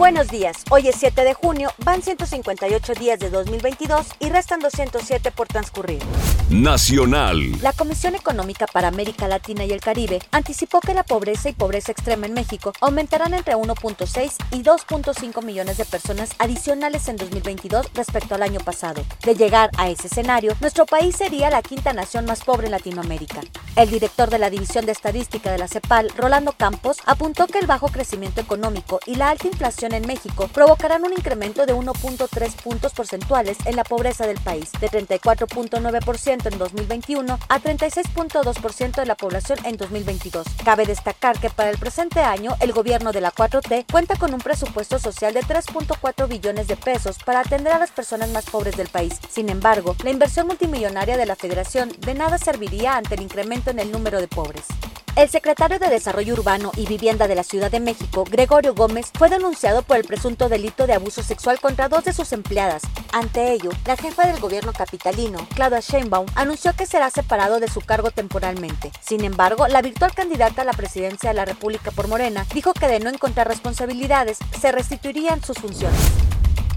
Buenos días, hoy es 7 de junio, van 158 días de 2022 y restan 207 por transcurrir. Nacional. La Comisión Económica para América Latina y el Caribe anticipó que la pobreza y pobreza extrema en México aumentarán entre 1.6 y 2.5 millones de personas adicionales en 2022 respecto al año pasado. De llegar a ese escenario, nuestro país sería la quinta nación más pobre en Latinoamérica. El director de la División de Estadística de la CEPAL, Rolando Campos, apuntó que el bajo crecimiento económico y la alta inflación en México provocarán un incremento de 1.3 puntos porcentuales en la pobreza del país, de 34.9% en 2021 a 36.2% de la población en 2022. Cabe destacar que para el presente año el gobierno de la 4T cuenta con un presupuesto social de 3.4 billones de pesos para atender a las personas más pobres del país. Sin embargo, la inversión multimillonaria de la federación de nada serviría ante el incremento en el número de pobres. El secretario de Desarrollo Urbano y Vivienda de la Ciudad de México, Gregorio Gómez, fue denunciado por el presunto delito de abuso sexual contra dos de sus empleadas. Ante ello, la jefa del gobierno capitalino, Claudia Sheinbaum, anunció que será separado de su cargo temporalmente. Sin embargo, la virtual candidata a la presidencia de la República por Morena dijo que de no encontrar responsabilidades, se restituirían sus funciones.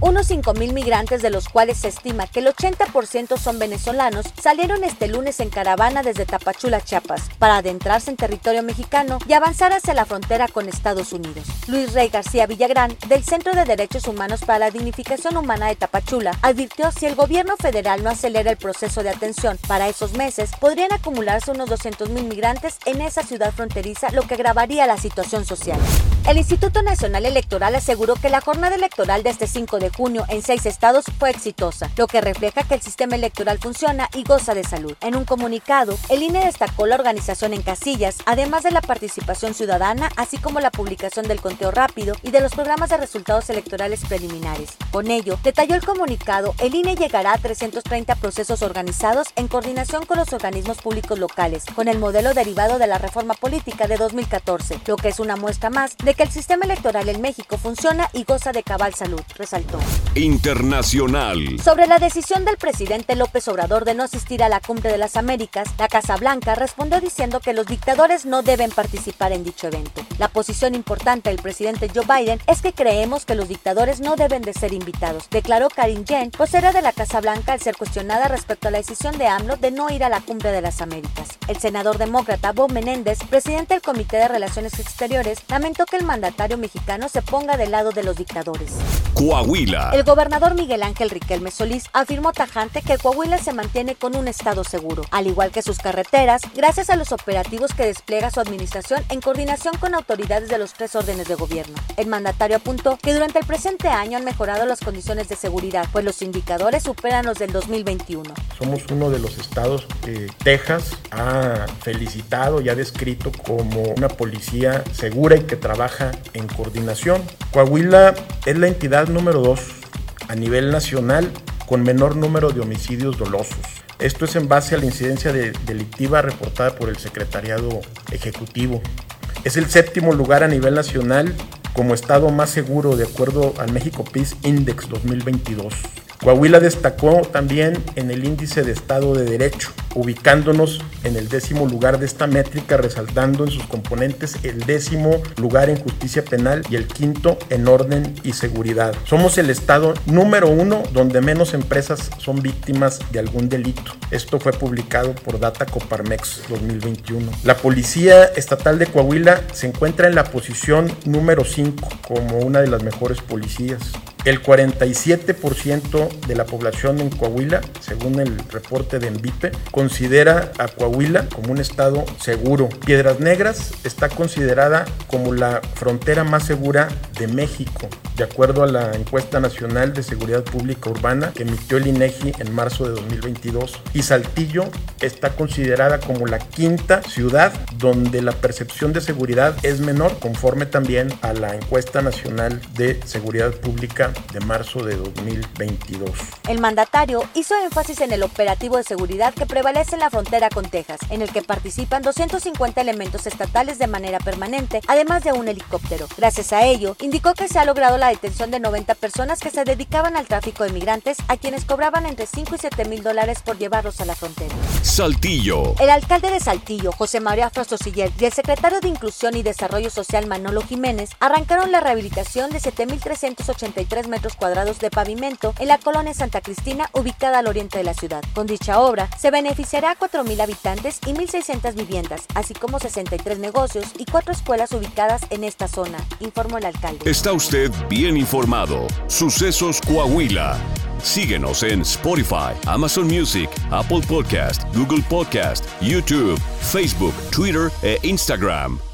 Unos 5.000 migrantes, de los cuales se estima que el 80% son venezolanos, salieron este lunes en caravana desde Tapachula, Chiapas, para adentrarse en territorio mexicano y avanzar hacia la frontera con Estados Unidos. Luis Rey García Villagrán, del Centro de Derechos Humanos para la Dignificación Humana de Tapachula, advirtió si el gobierno federal no acelera el proceso de atención para esos meses, podrían acumularse unos 200.000 migrantes en esa ciudad fronteriza, lo que agravaría la situación social. El Instituto Nacional Electoral aseguró que la jornada electoral de este 5 de junio en seis estados fue exitosa, lo que refleja que el sistema electoral funciona y goza de salud. En un comunicado, el INE destacó la organización en casillas, además de la participación ciudadana, así como la publicación del conteo rápido y de los programas de resultados electorales preliminares. Con ello, detalló el comunicado, el INE llegará a 330 procesos organizados en coordinación con los organismos públicos locales, con el modelo derivado de la reforma política de 2014, lo que es una muestra más de que el sistema electoral en México funciona y goza de cabal salud, resaltó. Internacional. Sobre la decisión del presidente López Obrador de no asistir a la Cumbre de las Américas, la Casa Blanca respondió diciendo que los dictadores no deben participar en dicho evento. La posición importante del presidente Joe Biden es que creemos que los dictadores no deben de ser invitados, declaró Karin Jen, vocera de la Casa Blanca al ser cuestionada respecto a la decisión de AMLO de no ir a la Cumbre de las Américas. El senador demócrata Bob Menéndez, presidente del Comité de Relaciones Exteriores, lamentó que el mandatario mexicano se ponga del lado de los dictadores. Coahuila. El gobernador Miguel Ángel Riquelme Solís afirmó tajante que Coahuila se mantiene con un estado seguro, al igual que sus carreteras, gracias a los operativos que despliega su administración en coordinación con autoridades de los tres órdenes de gobierno. El mandatario apuntó que durante el presente año han mejorado las condiciones de seguridad, pues los indicadores superan los del 2021. Somos uno de los estados que Texas ha felicitado y ha descrito como una policía segura y que trabaja en coordinación. Coahuila es la entidad número dos a nivel nacional con menor número de homicidios dolosos. Esto es en base a la incidencia de delictiva reportada por el Secretariado Ejecutivo. Es el séptimo lugar a nivel nacional como estado más seguro de acuerdo al México Peace Index 2022. Coahuila destacó también en el índice de Estado de Derecho, ubicándonos en el décimo lugar de esta métrica, resaltando en sus componentes el décimo lugar en justicia penal y el quinto en orden y seguridad. Somos el Estado número uno donde menos empresas son víctimas de algún delito. Esto fue publicado por Data Coparmex 2021. La Policía Estatal de Coahuila se encuentra en la posición número 5 como una de las mejores policías. El 47% de la población en Coahuila, según el reporte de Envipe, considera a Coahuila como un estado seguro. Piedras Negras está considerada como la frontera más segura de México, de acuerdo a la encuesta nacional de seguridad pública urbana que emitió el INEGI en marzo de 2022. Y Saltillo está considerada como la quinta ciudad donde la percepción de seguridad es menor, conforme también a la encuesta nacional de seguridad pública de marzo de 2022. El mandatario hizo énfasis en el operativo de seguridad que prevalece en la frontera con Texas, en el que participan 250 elementos estatales de manera permanente, además de un helicóptero. Gracias a ello, indicó que se ha logrado la detención de 90 personas que se dedicaban al tráfico de migrantes, a quienes cobraban entre 5 y 7 mil dólares por llevarlos a la frontera. Saltillo. El alcalde de Saltillo, José María Frostosiller, y el secretario de Inclusión y Desarrollo Social, Manolo Jiménez, arrancaron la rehabilitación de 7.383 metros cuadrados de pavimento en la colonia Santa Cristina, ubicada al oriente de la ciudad. Con dicha obra, se beneficiará a 4.000 habitantes y 1.600 viviendas, así como 63 negocios y cuatro escuelas ubicadas en esta zona, informó el alcalde. Está usted bien informado. Sucesos Coahuila. Síguenos en Spotify, Amazon Music, Apple Podcast, Google Podcast, YouTube, Facebook, Twitter e Instagram.